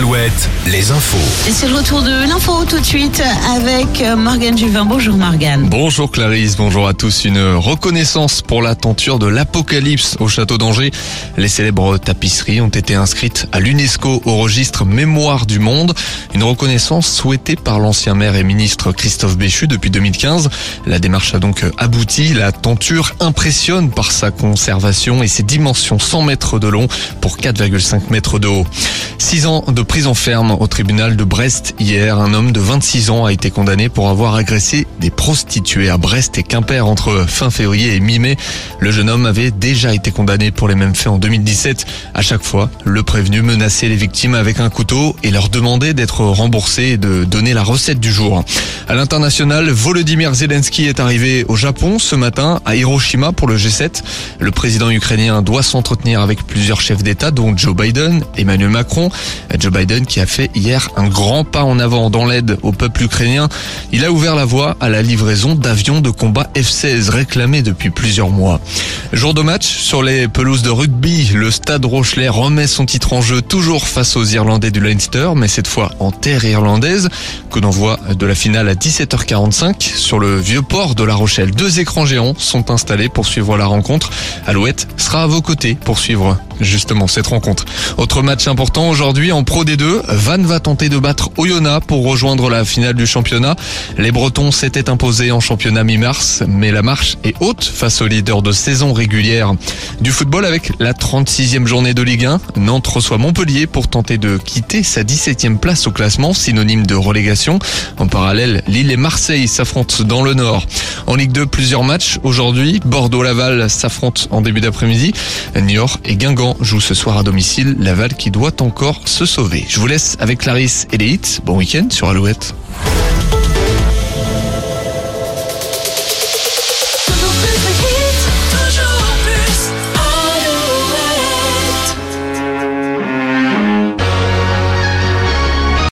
al Alouette, les infos. Et c'est le retour de l'info tout de suite avec euh, Morgane Juvin. Bonjour Morgane. Bonjour Clarisse, bonjour à tous. Une reconnaissance pour la tenture de l'Apocalypse au château d'Angers. Les célèbres tapisseries ont été inscrites à l'UNESCO au registre Mémoire du Monde. Une reconnaissance souhaitée par l'ancien maire et ministre Christophe Béchu depuis 2015. La démarche a donc abouti. La tenture impressionne par sa conservation et ses dimensions 100 mètres de long pour 4,5 mètres de haut. Six ans de prison ferme au tribunal de Brest hier. Un homme de 26 ans a été condamné pour avoir agressé des prostituées à Brest et Quimper entre fin février et mi-mai. Le jeune homme avait déjà été condamné pour les mêmes faits en 2017. À chaque fois, le prévenu menaçait les victimes avec un couteau et leur demandait d'être remboursés et de donner la recette du jour. À l'international, Volodymyr Zelensky est arrivé au Japon ce matin à Hiroshima pour le G7. Le président ukrainien doit s'entretenir avec plusieurs chefs d'État dont Joe Biden, Emmanuel Macron, Joe Biden qui a fait hier un grand pas en avant dans l'aide au peuple ukrainien. Il a ouvert la voie à la livraison d'avions de combat F-16 réclamés depuis plusieurs mois. Jour de match sur les pelouses de rugby, le Stade Rochelet remet son titre en jeu toujours face aux Irlandais du Leinster, mais cette fois en terre irlandaise. Coup d'envoi de la finale à 17h45 sur le vieux port de La Rochelle. Deux écrans géants sont installés pour suivre la rencontre. Alouette sera à vos côtés pour suivre justement cette rencontre. Autre match important aujourd'hui en Pro D2, Van va tenter de battre Oyonnax pour rejoindre la finale du championnat. Les Bretons s'étaient imposés en championnat mi-mars, mais la marche est haute face aux leaders de saison régulière. Du football avec la 36e journée de Ligue 1, Nantes reçoit Montpellier pour tenter de quitter sa 17e place au classement, synonyme de relégation. En parallèle, Lille et Marseille s'affrontent dans le Nord. En Ligue 2, plusieurs matchs aujourd'hui. Bordeaux-Laval s'affrontent en début d'après-midi. Niort et Guingamp jouent ce soir à domicile. Laval qui doit encore se sauver. Je vous laisse avec Clarisse et les. Bon week-end sur Alouette.